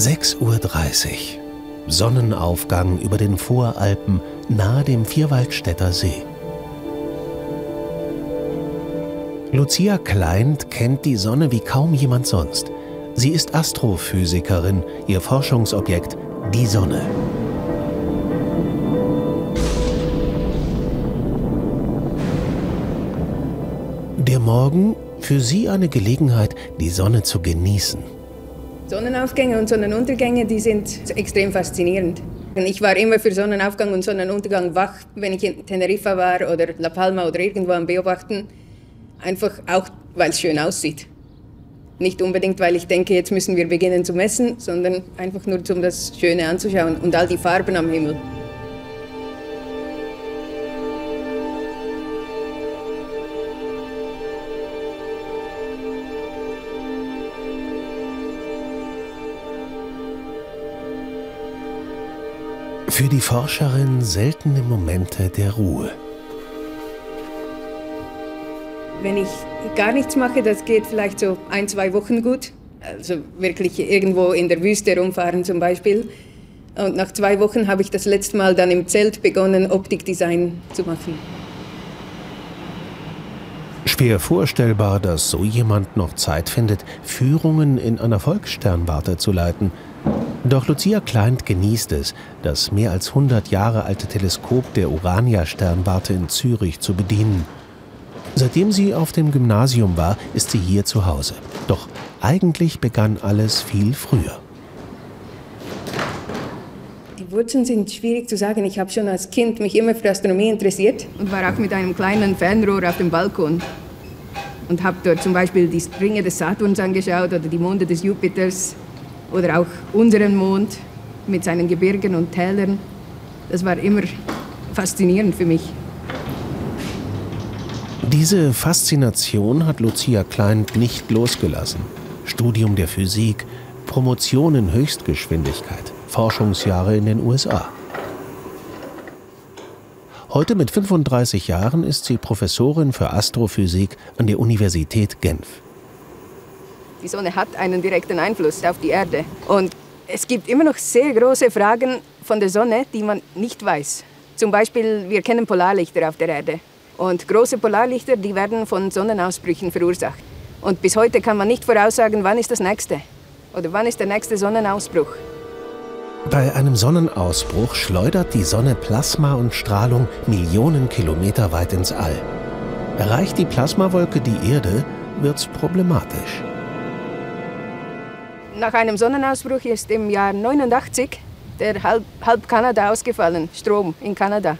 6.30 Uhr. Sonnenaufgang über den Voralpen nahe dem Vierwaldstätter See. Lucia Kleint kennt die Sonne wie kaum jemand sonst. Sie ist Astrophysikerin, ihr Forschungsobjekt die Sonne. Der Morgen für sie eine Gelegenheit, die Sonne zu genießen. Sonnenaufgänge und Sonnenuntergänge, die sind extrem faszinierend. Ich war immer für Sonnenaufgang und Sonnenuntergang wach, wenn ich in Teneriffa war oder La Palma oder irgendwo am Beobachten. Einfach auch, weil es schön aussieht. Nicht unbedingt, weil ich denke, jetzt müssen wir beginnen zu messen, sondern einfach nur, um das Schöne anzuschauen und all die Farben am Himmel. Für die Forscherin seltene Momente der Ruhe. Wenn ich gar nichts mache, das geht vielleicht so ein, zwei Wochen gut. Also wirklich irgendwo in der Wüste rumfahren zum Beispiel. Und nach zwei Wochen habe ich das letzte Mal dann im Zelt begonnen, Optikdesign zu machen. Schwer vorstellbar, dass so jemand noch Zeit findet, Führungen in einer Volkssternwarte zu leiten – doch Lucia Kleint genießt es, das mehr als 100 Jahre alte Teleskop der Urania-Sternwarte in Zürich zu bedienen. Seitdem sie auf dem Gymnasium war, ist sie hier zu Hause. Doch eigentlich begann alles viel früher. Die Wurzeln sind schwierig zu sagen. Ich habe schon als Kind mich immer für Astronomie interessiert und war auch mit einem kleinen Fernrohr auf dem Balkon und habe dort zum Beispiel die Ringe des Saturns angeschaut oder die Monde des Jupiters oder auch unseren Mond mit seinen Gebirgen und Tälern. Das war immer faszinierend für mich. Diese Faszination hat Lucia Klein nicht losgelassen. Studium der Physik, Promotion in Höchstgeschwindigkeit, Forschungsjahre in den USA. Heute mit 35 Jahren ist sie Professorin für Astrophysik an der Universität Genf. Die Sonne hat einen direkten Einfluss auf die Erde. Und es gibt immer noch sehr große Fragen von der Sonne, die man nicht weiß. Zum Beispiel, wir kennen Polarlichter auf der Erde. Und große Polarlichter, die werden von Sonnenausbrüchen verursacht. Und bis heute kann man nicht voraussagen, wann ist das nächste. Oder wann ist der nächste Sonnenausbruch. Bei einem Sonnenausbruch schleudert die Sonne Plasma und Strahlung Millionen Kilometer weit ins All. Erreicht die Plasmawolke die Erde, wird's problematisch. Nach einem Sonnenausbruch ist im Jahr 89 der halb, halb Kanada ausgefallen, Strom in Kanada.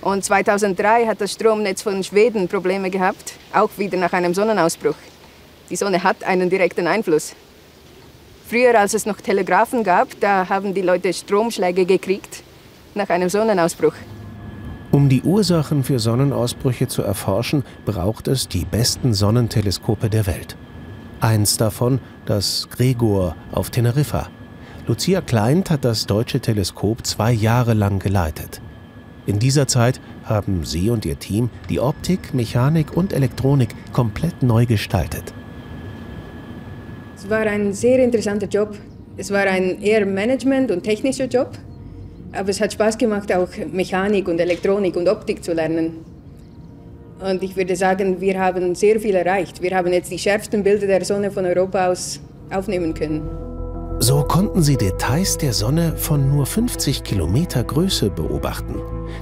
Und 2003 hat das Stromnetz von Schweden Probleme gehabt, auch wieder nach einem Sonnenausbruch. Die Sonne hat einen direkten Einfluss. Früher, als es noch Telegrafen gab, da haben die Leute Stromschläge gekriegt nach einem Sonnenausbruch. Um die Ursachen für Sonnenausbrüche zu erforschen, braucht es die besten Sonnenteleskope der Welt. Eins davon das Gregor auf Teneriffa. Lucia Kleint hat das deutsche Teleskop zwei Jahre lang geleitet. In dieser Zeit haben sie und ihr Team die Optik, Mechanik und Elektronik komplett neu gestaltet. Es war ein sehr interessanter Job. Es war ein eher Management- und technischer Job, aber es hat Spaß gemacht, auch Mechanik und Elektronik und Optik zu lernen. Und ich würde sagen, wir haben sehr viel erreicht. Wir haben jetzt die schärfsten Bilder der Sonne von Europa aus aufnehmen können. So konnten sie Details der Sonne von nur 50 Kilometer Größe beobachten.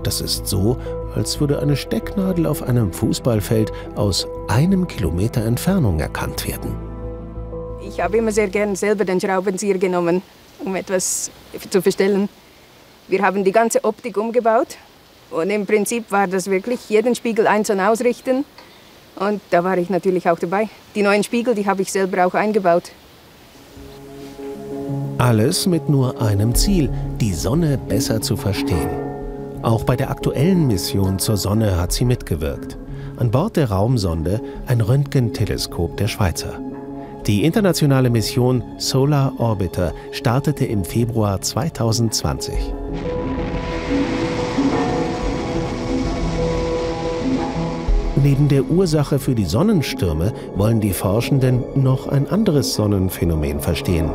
Das ist so, als würde eine Stecknadel auf einem Fußballfeld aus einem Kilometer Entfernung erkannt werden. Ich habe immer sehr gern selber den Schraubenzieher genommen, um etwas zu verstellen. Wir haben die ganze Optik umgebaut und im Prinzip war das wirklich jeden Spiegel einzeln ausrichten. Und da war ich natürlich auch dabei. Die neuen Spiegel, die habe ich selber auch eingebaut. Alles mit nur einem Ziel, die Sonne besser zu verstehen. Auch bei der aktuellen Mission zur Sonne hat sie mitgewirkt. An Bord der Raumsonde ein Röntgenteleskop der Schweizer. Die internationale Mission Solar Orbiter startete im Februar 2020. Neben der Ursache für die Sonnenstürme wollen die Forschenden noch ein anderes Sonnenphänomen verstehen.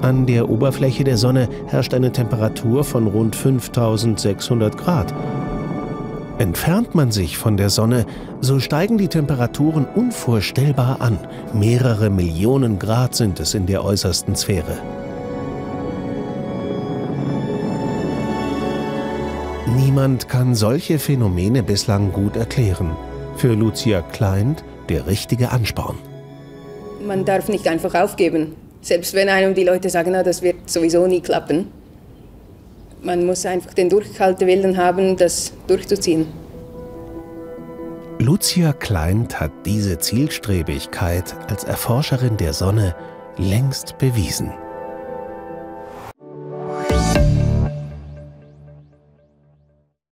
An der Oberfläche der Sonne herrscht eine Temperatur von rund 5600 Grad. Entfernt man sich von der Sonne, so steigen die Temperaturen unvorstellbar an. Mehrere Millionen Grad sind es in der äußersten Sphäre. Niemand kann solche Phänomene bislang gut erklären. Für Lucia Kleint der richtige Ansporn. Man darf nicht einfach aufgeben. Selbst wenn einem die Leute sagen, na, das wird sowieso nie klappen. Man muss einfach den Durchhaltewillen haben, das durchzuziehen. Lucia Kleint hat diese Zielstrebigkeit als Erforscherin der Sonne längst bewiesen.